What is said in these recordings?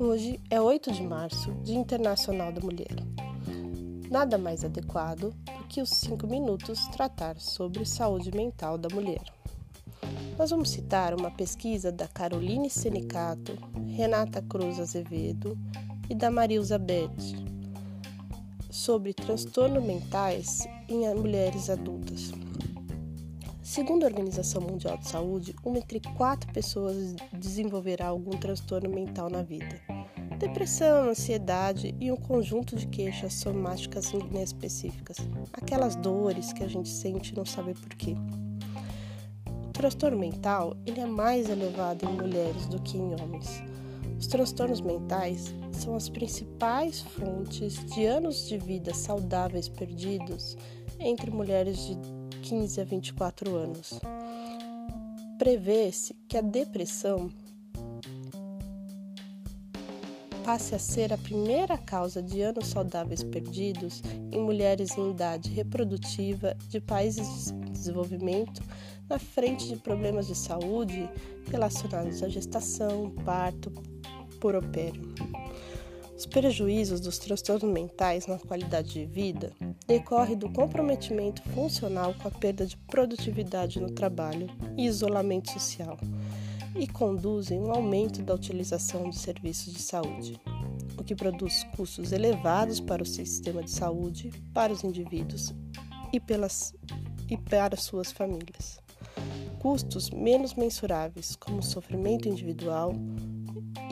Hoje é 8 de março, Dia Internacional da Mulher. Nada mais adequado do que os 5 minutos tratar sobre saúde mental da mulher. Nós vamos citar uma pesquisa da Caroline Senicato, Renata Cruz Azevedo e da Marilza Beth sobre transtornos mentais em mulheres adultas. Segundo a Organização Mundial de Saúde, uma entre quatro pessoas desenvolverá algum transtorno mental na vida. Depressão, ansiedade e um conjunto de queixas somáticas inespecíficas. Aquelas dores que a gente sente e não sabe porquê. O transtorno mental ele é mais elevado em mulheres do que em homens. Os transtornos mentais são as principais fontes de anos de vida saudáveis perdidos entre mulheres de 15 a 24 anos. Prevê-se que a depressão passe a ser a primeira causa de anos saudáveis perdidos em mulheres em idade reprodutiva de países de desenvolvimento, na frente de problemas de saúde relacionados à gestação, parto, puerpério. Os prejuízos dos transtornos mentais na qualidade de vida decorrem do comprometimento funcional com a perda de produtividade no trabalho e isolamento social e conduzem um aumento da utilização de serviços de saúde, o que produz custos elevados para o sistema de saúde, para os indivíduos e, pelas, e para suas famílias. Custos menos mensuráveis, como sofrimento individual,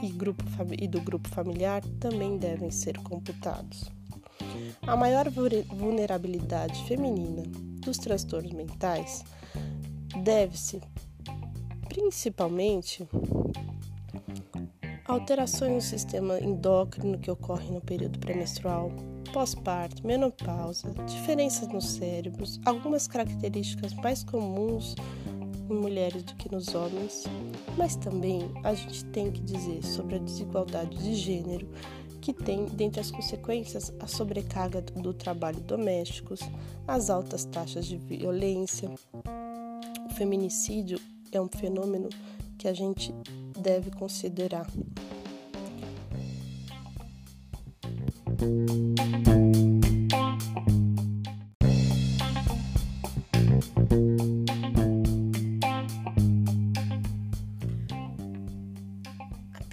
e, grupo, e do grupo familiar também devem ser computados. A maior vulnerabilidade feminina dos transtornos mentais deve-se principalmente alterações no sistema endócrino que ocorrem no período pré-menstrual, pós-parto, menopausa, diferenças nos cérebros, algumas características mais comuns em mulheres do que nos homens, mas também a gente tem que dizer sobre a desigualdade de gênero que tem, dentre as consequências, a sobrecarga do trabalho domésticos, as altas taxas de violência. O feminicídio é um fenômeno que a gente deve considerar.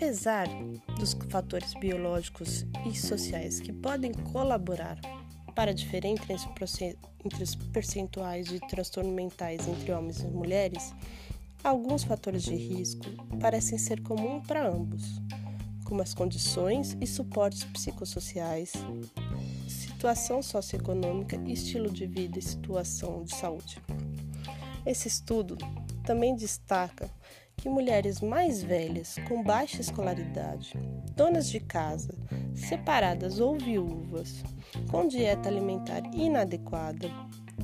Apesar dos fatores biológicos e sociais que podem colaborar para diferir entre os percentuais de transtornos mentais entre homens e mulheres, alguns fatores de risco parecem ser comuns para ambos, como as condições e suportes psicossociais, situação socioeconômica, estilo de vida e situação de saúde. Esse estudo também destaca que mulheres mais velhas, com baixa escolaridade, donas de casa, separadas ou viúvas, com dieta alimentar inadequada,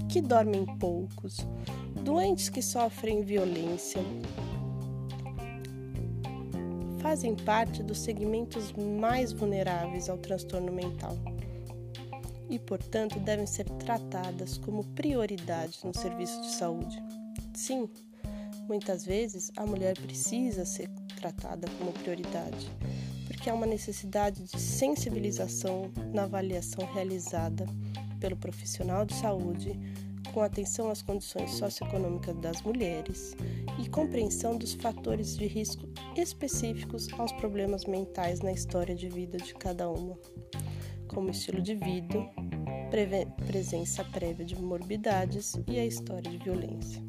que dormem poucos, doentes que sofrem violência, fazem parte dos segmentos mais vulneráveis ao transtorno mental e, portanto, devem ser tratadas como prioridade no serviço de saúde. Sim, Muitas vezes a mulher precisa ser tratada como prioridade, porque há uma necessidade de sensibilização na avaliação realizada pelo profissional de saúde, com atenção às condições socioeconômicas das mulheres e compreensão dos fatores de risco específicos aos problemas mentais na história de vida de cada uma, como estilo de vida, presença prévia de morbidades e a história de violência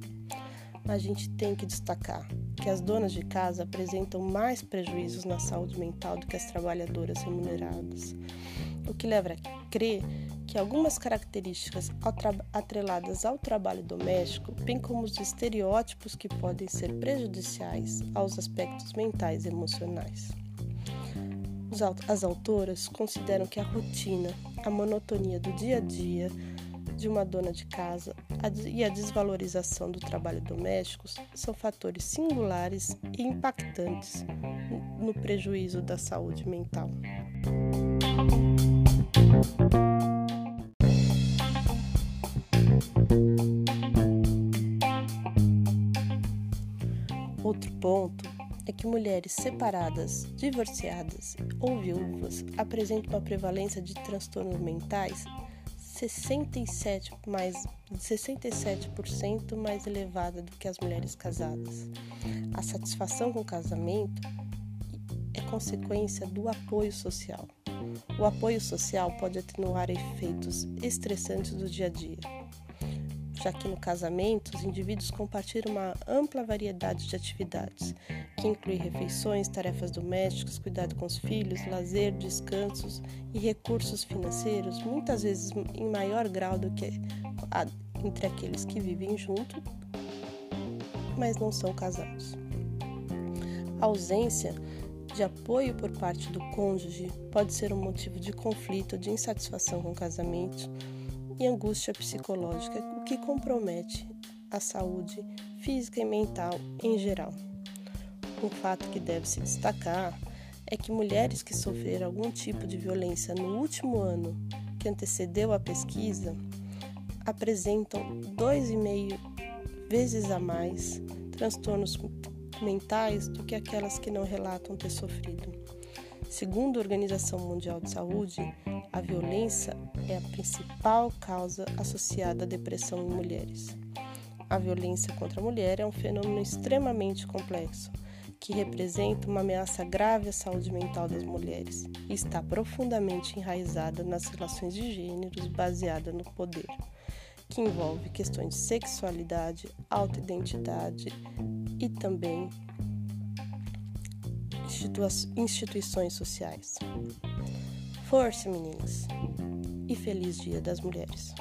a gente tem que destacar que as donas de casa apresentam mais prejuízos na saúde mental do que as trabalhadoras remuneradas, o que leva a crer que algumas características atreladas ao trabalho doméstico, bem como os estereótipos que podem ser prejudiciais aos aspectos mentais e emocionais. As autoras consideram que a rotina, a monotonia do dia a dia, de uma dona de casa e a desvalorização do trabalho doméstico são fatores singulares e impactantes no prejuízo da saúde mental. Outro ponto é que mulheres separadas, divorciadas ou viúvas apresentam uma prevalência de transtornos mentais 67 mais, 67% mais elevada do que as mulheres casadas. A satisfação com o casamento é consequência do apoio social. O apoio social pode atenuar efeitos estressantes do dia a dia já que no casamento os indivíduos compartilham uma ampla variedade de atividades, que inclui refeições, tarefas domésticas, cuidado com os filhos, lazer, descansos e recursos financeiros, muitas vezes em maior grau do que a, entre aqueles que vivem junto, mas não são casados. A ausência de apoio por parte do cônjuge pode ser um motivo de conflito, de insatisfação com o casamento e angústia psicológica, o que compromete a saúde física e mental em geral. Um fato que deve se destacar é que mulheres que sofreram algum tipo de violência no último ano que antecedeu a pesquisa apresentam 2,5 vezes a mais transtornos mentais do que aquelas que não relatam ter sofrido. Segundo a Organização Mundial de Saúde, a violência é a principal causa associada à depressão em mulheres. A violência contra a mulher é um fenômeno extremamente complexo, que representa uma ameaça grave à saúde mental das mulheres e está profundamente enraizada nas relações de gêneros baseadas no poder, que envolve questões de sexualidade, autoidentidade e também instituições sociais. Força, meninas! E feliz Dia das Mulheres!